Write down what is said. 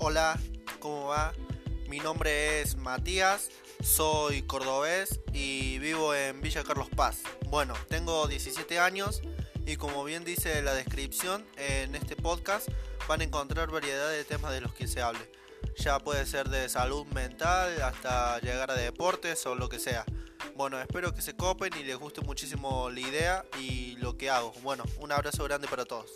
Hola, ¿cómo va? Mi nombre es Matías, soy cordobés y vivo en Villa Carlos Paz. Bueno, tengo 17 años y como bien dice la descripción, en este podcast van a encontrar variedad de temas de los que se hable. Ya puede ser de salud mental hasta llegar a deportes o lo que sea. Bueno, espero que se copen y les guste muchísimo la idea y lo que hago. Bueno, un abrazo grande para todos.